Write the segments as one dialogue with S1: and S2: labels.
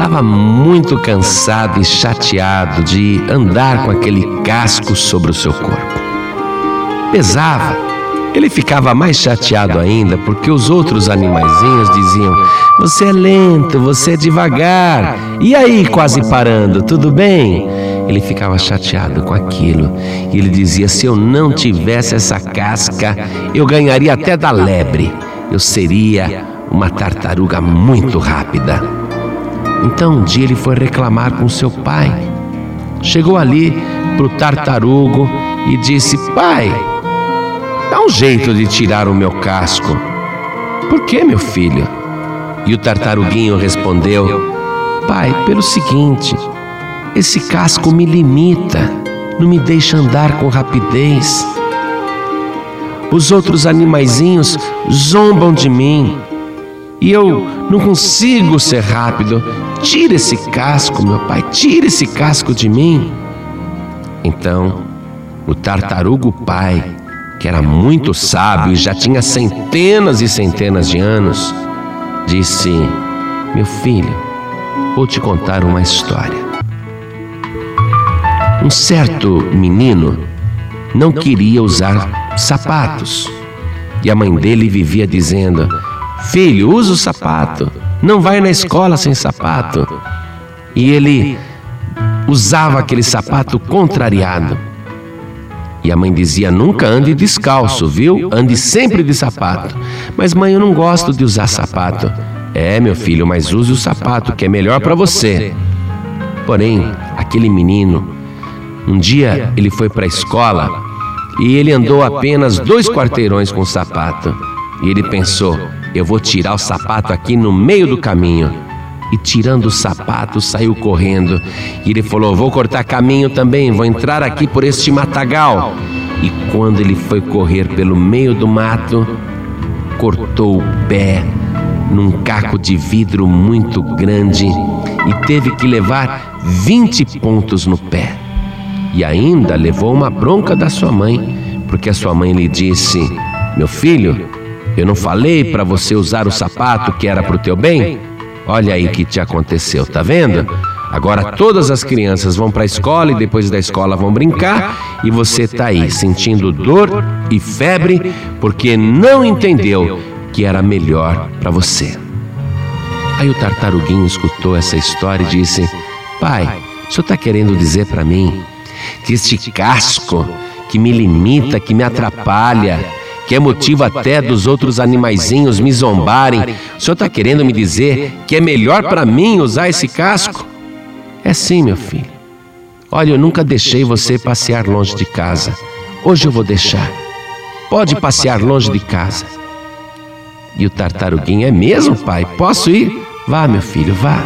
S1: estava muito cansado e chateado de andar com aquele casco sobre o seu corpo. Pesava. Ele ficava mais chateado ainda porque os outros animaizinhos diziam: Você é lento, você é devagar. E aí, quase parando, tudo bem? Ele ficava chateado com aquilo. E ele dizia: Se eu não tivesse essa casca, eu ganharia até da lebre. Eu seria uma tartaruga muito rápida. Então um dia ele foi reclamar com seu pai. Chegou ali para o tartarugo e disse: Pai, dá um jeito de tirar o meu casco. Por que, meu filho? E o tartaruguinho respondeu: Pai, pelo seguinte, esse casco me limita, não me deixa andar com rapidez. Os outros animaizinhos zombam de mim e eu não consigo ser rápido. Tira esse casco, meu pai, tira esse casco de mim. Então, o tartarugo pai, que era muito sábio e já tinha centenas e centenas de anos, disse: Meu filho, vou te contar uma história. Um certo menino não queria usar sapatos e a mãe dele vivia dizendo: Filho, usa o sapato. Não vai na escola sem sapato. E ele usava aquele sapato contrariado. E a mãe dizia: Nunca ande descalço, viu? Ande sempre de sapato. Mas, mãe, eu não gosto de usar sapato. É, meu filho, mas use o sapato, que é melhor para você. Porém, aquele menino, um dia ele foi para a escola e ele andou apenas dois quarteirões com o sapato. E ele pensou: eu vou tirar o sapato aqui no meio do caminho. E tirando o sapato, saiu correndo. E ele falou: Vou cortar caminho também, vou entrar aqui por este matagal. E quando ele foi correr pelo meio do mato, cortou o pé num caco de vidro muito grande e teve que levar 20 pontos no pé. E ainda levou uma bronca da sua mãe, porque a sua mãe lhe disse: Meu filho, eu não falei para você usar o sapato que era para o teu bem? Olha aí o que te aconteceu, tá vendo? Agora todas as crianças vão para a escola e depois da escola vão brincar e você tá aí sentindo dor e febre porque não entendeu que era melhor para você. Aí o tartaruguinho escutou essa história e disse: Pai, o senhor está querendo dizer para mim que este casco que me limita, que me atrapalha, que é motivo até dos outros animaizinhos me zombarem. O senhor está querendo me dizer que é melhor para mim usar esse casco? É sim, meu filho. Olha, eu nunca deixei você passear longe de casa. Hoje eu vou deixar. Pode passear longe de casa. E o tartaruguinho, é mesmo, pai? Posso ir? Vá, meu filho, vá.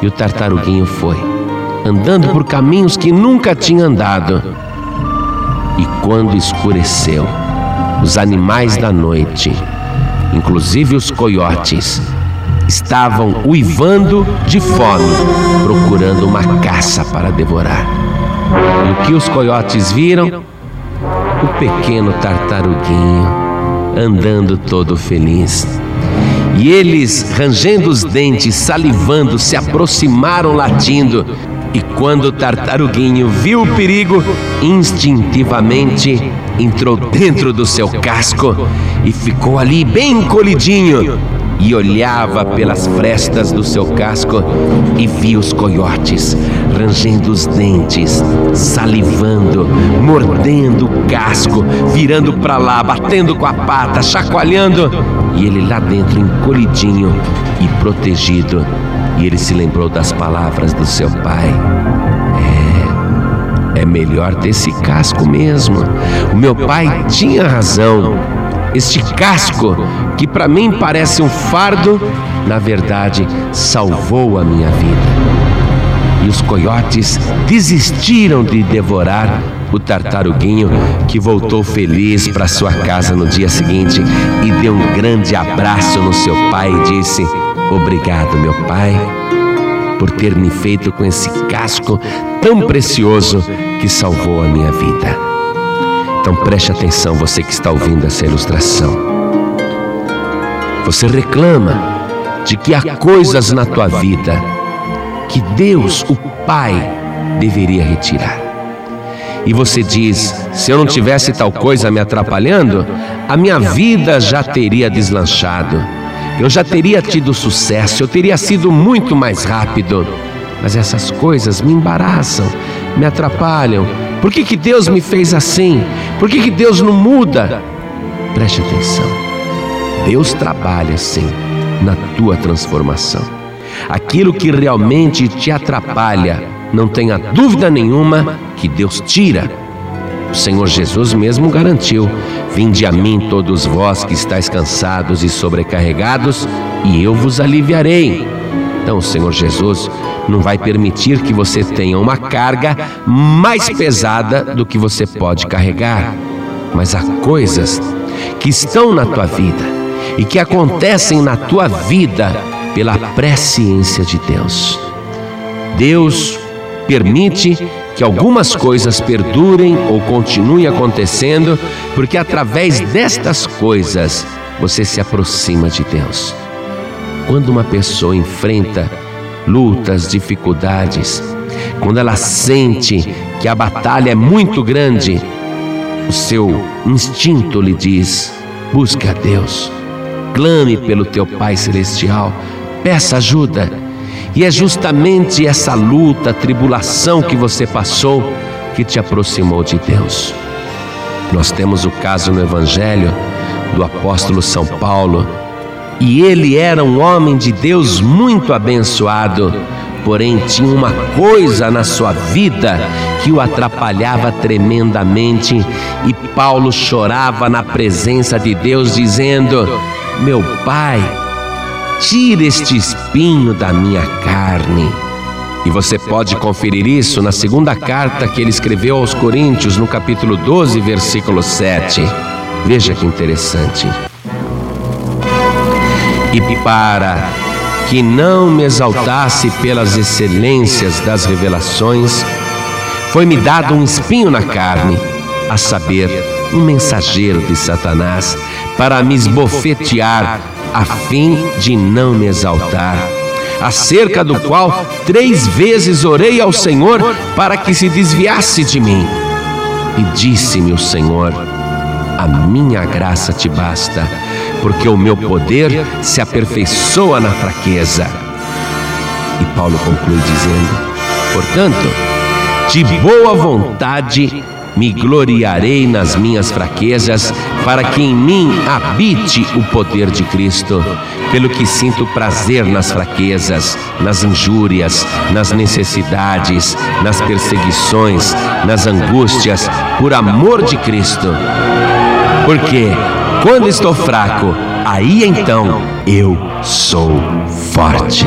S1: E o tartaruguinho foi, andando por caminhos que nunca tinha andado. E quando escureceu, os animais da noite, inclusive os coiotes, estavam uivando de fome, procurando uma caça para devorar. E o que os coiotes viram? O pequeno tartaruguinho andando todo feliz. E eles, rangendo os dentes, salivando, se aproximaram latindo. E quando o tartaruguinho viu o perigo, instintivamente entrou dentro do seu casco e ficou ali bem encolhidinho e olhava pelas frestas do seu casco e via os coiotes rangendo os dentes, salivando, mordendo o casco, virando para lá, batendo com a pata, chacoalhando, e ele lá dentro encolhidinho e protegido. E ele se lembrou das palavras do seu pai. É melhor ter esse casco mesmo. O meu pai tinha razão. Este casco, que para mim parece um fardo, na verdade salvou a minha vida. E os coiotes desistiram de devorar o tartaruguinho, que voltou feliz para sua casa no dia seguinte e deu um grande abraço no seu pai e disse: Obrigado, meu pai por ter me feito com esse casco tão precioso que salvou a minha vida. Então preste atenção, você que está ouvindo essa ilustração. Você reclama de que há coisas na tua vida que Deus, o Pai, deveria retirar. E você diz: se eu não tivesse tal coisa me atrapalhando, a minha vida já teria deslanchado, eu já teria tido sucesso, eu teria sido muito mais rápido. Mas essas coisas me embaraçam, me atrapalham. Por que, que Deus me fez assim? Por que, que Deus não muda? Preste atenção. Deus trabalha sim na tua transformação. Aquilo que realmente te atrapalha, não tenha dúvida nenhuma que Deus tira. O Senhor Jesus mesmo garantiu: Vinde a mim todos vós que estáis cansados e sobrecarregados, e eu vos aliviarei. Então, o Senhor Jesus não vai permitir que você tenha uma carga mais pesada do que você pode carregar. Mas há coisas que estão na tua vida e que acontecem na tua vida pela presciência de Deus. Deus permite que algumas coisas perdurem ou continuem acontecendo, porque através destas coisas você se aproxima de Deus. Quando uma pessoa enfrenta lutas, dificuldades, quando ela sente que a batalha é muito grande, o seu instinto lhe diz: busque a Deus, clame pelo teu Pai Celestial, peça ajuda. E é justamente essa luta, tribulação que você passou que te aproximou de Deus. Nós temos o caso no Evangelho do apóstolo São Paulo, e ele era um homem de Deus muito abençoado, porém tinha uma coisa na sua vida que o atrapalhava tremendamente, e Paulo chorava na presença de Deus, dizendo: Meu pai, tira este espinho da minha carne. E você pode conferir isso na segunda carta que ele escreveu aos Coríntios, no capítulo 12, versículo 7. Veja que interessante. E para que não me exaltasse pelas excelências das revelações, foi-me dado um espinho na carne, a saber, um mensageiro de Satanás, para me esbofetear a fim de não me exaltar, acerca do qual três vezes orei ao Senhor para que se desviasse de mim. E disse-me o Senhor: A minha graça te basta, porque o meu poder se aperfeiçoa na fraqueza. E Paulo conclui dizendo: Portanto, de boa vontade me gloriarei nas minhas fraquezas, para que em mim habite o poder de Cristo. Pelo que sinto prazer nas fraquezas, nas injúrias, nas necessidades, nas perseguições, nas angústias, por amor de Cristo. Porque quando estou fraco, aí então eu sou forte.